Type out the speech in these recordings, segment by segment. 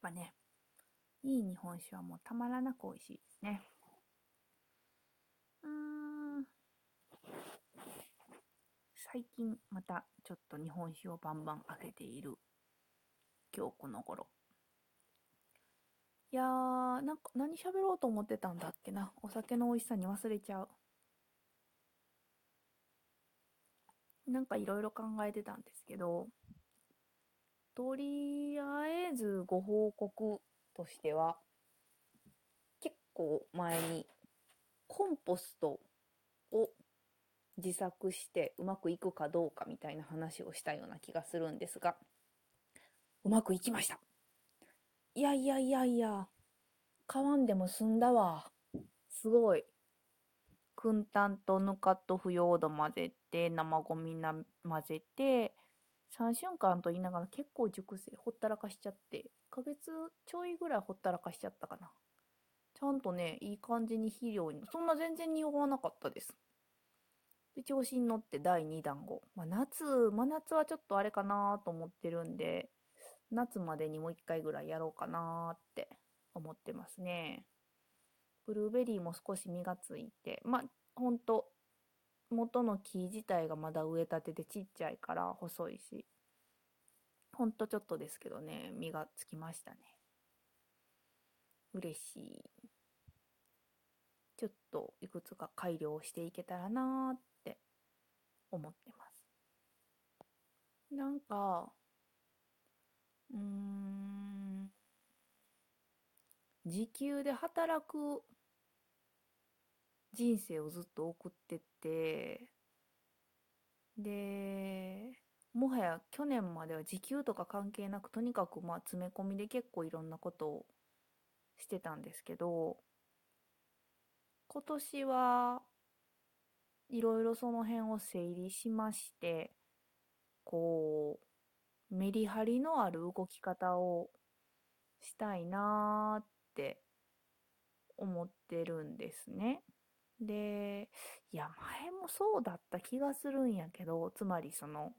ぱね、いい日本酒はもうたまらなく美味しいですね。うーん。最近またちょっと日本酒をバンバン開けている今日この頃。いやー、なんか何喋ろうと思ってたんだっけな。お酒の美味しさに忘れちゃう。なんかいろいろ考えてたんですけど、とりあえずご報告としては、結構前にコンポストを自作してうまくいくかどうかみたいな話をしたような気がするんですが、うまくいきました。いやいやいやいや、買わんでも済んだわ。すごい。く炭とぬかと腐葉土混ぜて、生ゴミな混ぜて、3週間と言いながら結構熟成ほったらかしちゃって、1ヶ月ちょいぐらいほったらかしちゃったかな。ちゃんとね、いい感じに肥料に、そんな全然匂わなかったです。で、調子に乗って第2弾を。まあ、夏、真夏はちょっとあれかなと思ってるんで、夏までにもう1回ぐらいやろうかなって思ってますね。ブルーベリーも少し実がついて、まあ、ほんと、元の木自体がまだ植えたてでちっちゃいから細いし、ほんとちょっとですけどね、実がつきましたね。嬉しい。ちょっといくつか改良していけたらなーって思ってます。なんか、うーん、時給で働く人生をずっと送ってて、で、もはや去年までは時給とか関係なく、とにかくまあ詰め込みで結構いろんなことをしてたんですけど、今年はいろいろその辺を整理しまして、こう、メリハリのある動き方をしたいなーって思ってるんですね。で、いや、前もそうだった気がするんやけど、つまりその、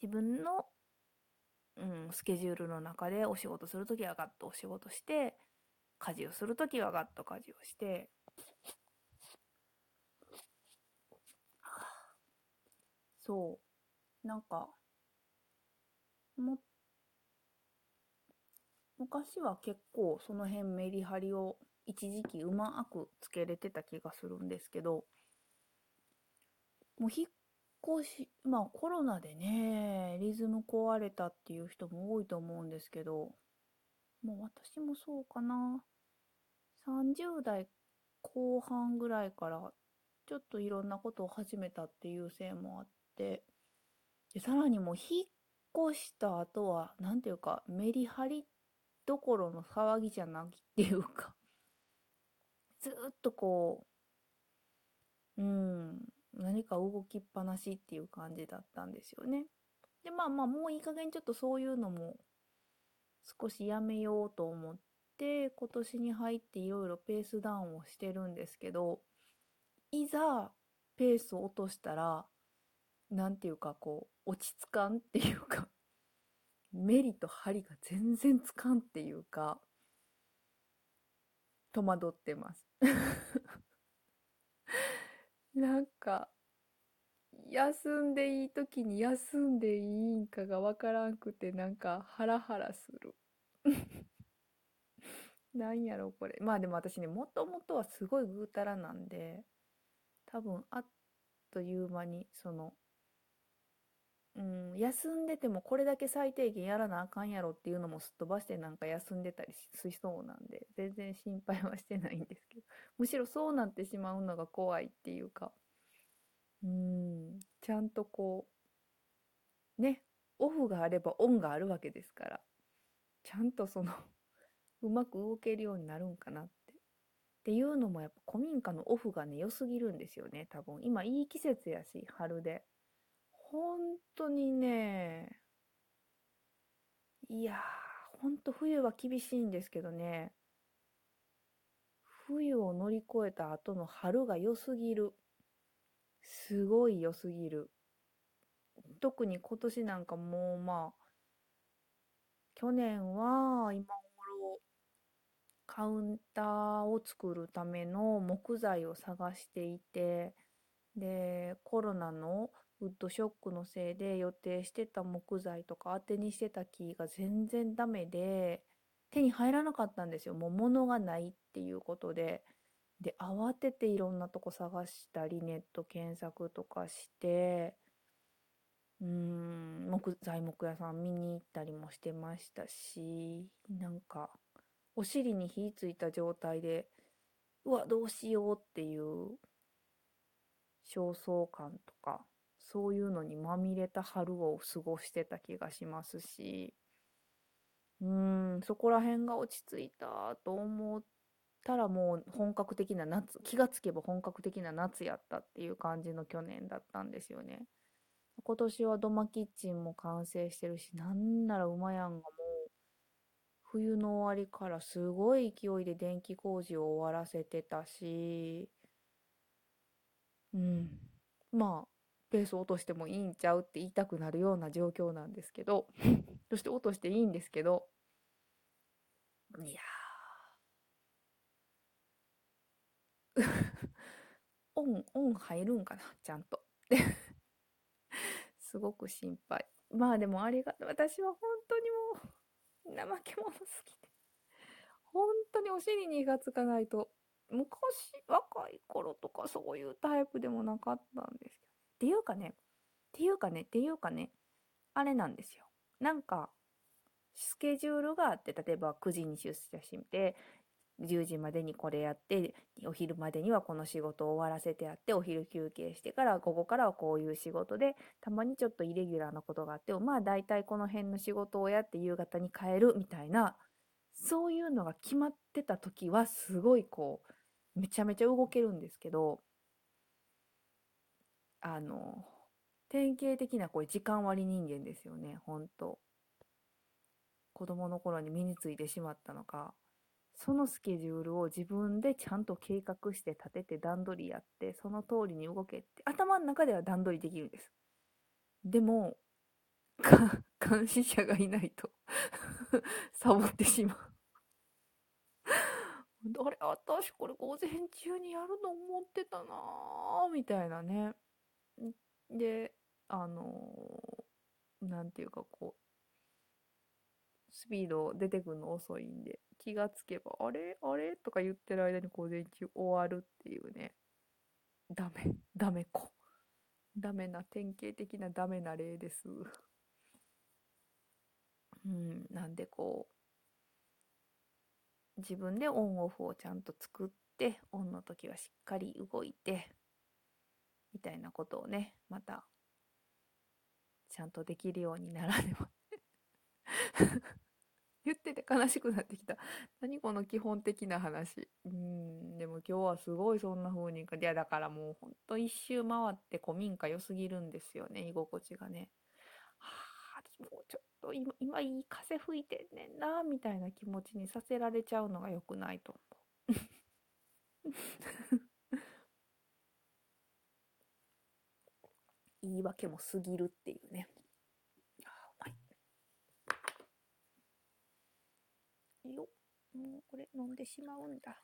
自分の、うん、スケジュールの中でお仕事するときはガッとお仕事して、家事をするときはガッと家事をして、そう、なんか、も、昔は結構その辺メリハリを一時期うまくつけれてた気がするんですけど、もう引っ越し、まあコロナでね、リズム壊れたっていう人も多いと思うんですけど、もう私もそうかな。30代後半ぐらいからちょっといろんなことを始めたっていうせいもあって、でさらにもう引っ越した後は、なんていうか、メリハリどころの騒ぎじゃなきっていうかずっとこう、うん、何か動きっぱなしっていう感じだったんですよね。で、まあまあ、もういい加減ちょっとそういうのも少しやめようと思って、今年に入っていろいろペースダウンをしてるんですけど、いざペースを落としたら、なんていうかこう、落ち着かんっていうかメリと針が全然つかんっていうか、戸惑ってます なんか、休んでいい時に休んでいいんかがわからんくて、なんかハラハラする。なんやろ、これ。まあでも私ね、もともとはすごいぐうたらなんで、多分あっという間に、その、うん、休んでてもこれだけ最低限やらなあかんやろっていうのもすっ飛ばしてなんか休んでたりしそうなんで、全然心配はしてないんですけど、むしろそうなってしまうのが怖いっていうか、うん、ちゃんとこう、ね、オフがあればオンがあるわけですから、ちゃんとその うまく動けるようになるんかなって。っていうのもやっぱ古民家のオフがね、良すぎるんですよね、多分。今いい季節やし、春で。本当にね、いやー、ほんと冬は厳しいんですけどね、冬を乗り越えた後の春が良すぎる。すごい良すぎる。特に今年なんかもうまあ、去年は今頃カウンターを作るための木材を探していて、で、コロナのウッドショックのせいで予定してた木材とか当てにしてた木が全然ダメで、手に入らなかったんですよ。もう物がないっていうことで。で、慌てていろんなとこ探したり、ネット検索とかして、うーん、木材木屋さん見に行ったりもしてましたし、なんか、お尻に火ついた状態で、うわ、どうしようっていう焦燥感とか、そういうのにまみれた春を過ごしてた気がしますし、うーん、そこら辺が落ち着いたと思ったらもう本格的な夏、気がつけば本格的な夏やったっていう感じの去年だったんですよね。今年は土間キッチンも完成してるし、なんなら馬やんがもう冬の終わりからすごい勢いで電気工事を終わらせてたし、うん。まあ、ペース落としてもいいんちゃうって言いたくなるような状況なんですけど、そして落としていいんですけど、いやー オン、オン入るんかなちゃんと。すごく心配。まあでもありがとう。私は本当にもう、怠け者すぎて。本当にお尻に火がつかないと、昔、若い頃とかそういうタイプでもなかったんですけど。っていうかね、っていうかね、っていうかね、あれなんですよ。なんか、スケジュールがあって、例えば9時に出社してみて、10時までにこれやって、お昼までにはこの仕事を終わらせてやって、お昼休憩してから、午後からはこういう仕事で、たまにちょっとイレギュラーなことがあっても、まあ大体この辺の仕事をやって夕方に帰るみたいな、そういうのが決まってた時は、すごいこう、めちゃめちゃ動けるんですけど、あの、典型的なこう時間割人間ですよね、ほんと。子供の頃に身についてしまったのか、そのスケジュールを自分でちゃんと計画して立てて段取りやって、その通りに動けって、頭の中では段取りできるんです。でも、監視者がいないと サボってしまうあれ、私これ午前中にやると思ってたなぁ、みたいなね。で、あのー、なんていうかこう、スピード出てくるの遅いんで、気がつけば、あれ？あれ？とか言ってる間に午前中終わるっていうね。ダメ、ダメ子。ダメな、典型的なダメな例です。うん、なんでこう、自分でオンオフをちゃんと作って、オンの時はしっかり動いて、みたいなことをね、また、ちゃんとできるようにならねば 言ってて悲しくなってきた。何この基本的な話。うん、でも今日はすごいそんな風に、いやだからもうほんと一周回って古民家良すぎるんですよね、居心地がね。はあ、もうちょっと今、今いい風吹いてんねんな、みたいな気持ちにさせられちゃうのが良くないと思う。言い訳も過ぎるっていうね。あうまい。よもうこれ飲んでしまうんだ。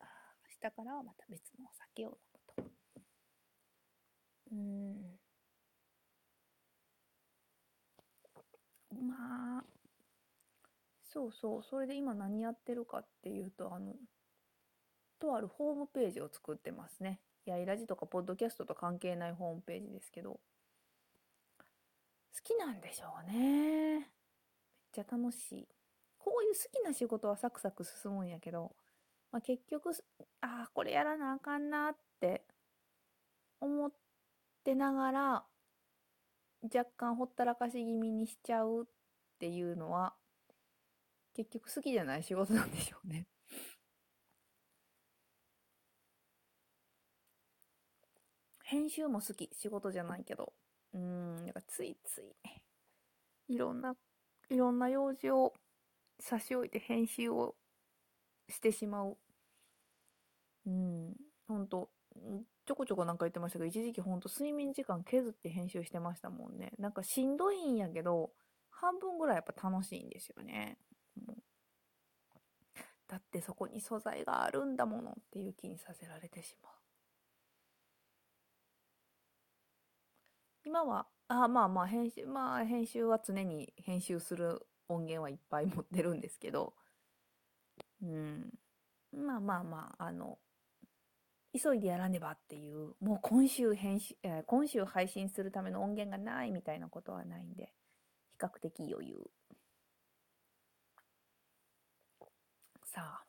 あ明日からはまた別のお酒を飲むと。うん。まあ、そうそう、それで今何やってるかっていうと、あの、とあるホームページを作ってますね。やいラジとかポッドキャストと関係ないホームページですけど、好きなんでしょうね。めっちゃ楽しい。こういう好きな仕事はサクサク進むんやけど、まあ、結局、ああ、これやらなあかんなって思ってながら、若干ほったらかし気味にしちゃうっていうのは、結局好きじゃない仕事なんでしょうね。編集も好き。仕事じゃないけど。うん、なんかついつい、いろんな、いろんな用事を差し置いて編集をしてしまう。うん、ほんと、ちょこちょこなんか言ってましたけど、一時期ほんと睡眠時間削って編集してましたもんね。なんかしんどいんやけど、半分ぐらいやっぱ楽しいんですよね。だってそこに素材があるんだものっていう気にさせられてしまう。今は、あまあまあ編集、まあ編集は常に編集する音源はいっぱい持ってるんですけど、うん。まあまあまあ、あの、急いでやらねばっていう、もう今週編集、えー、今週配信するための音源がないみたいなことはないんで、比較的余裕。さあ、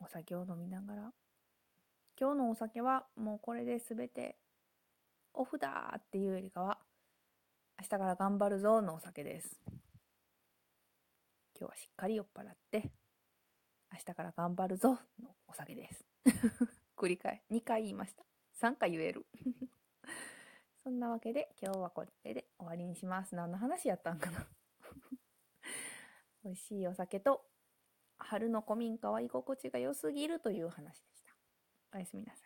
お酒を飲みながら。今日のお酒はもうこれで全てオフだっていうよりかは、明日から頑張るぞのお酒です。今日はしっかり酔っ払って、明日から頑張るぞのお酒です。繰り返、2回言いました。3回言える。そんなわけで今日はこれで終わりにします。何の話やったんかな 美味しいお酒と春の古民家は居心地が良すぎるという話でした。おやすみなさい。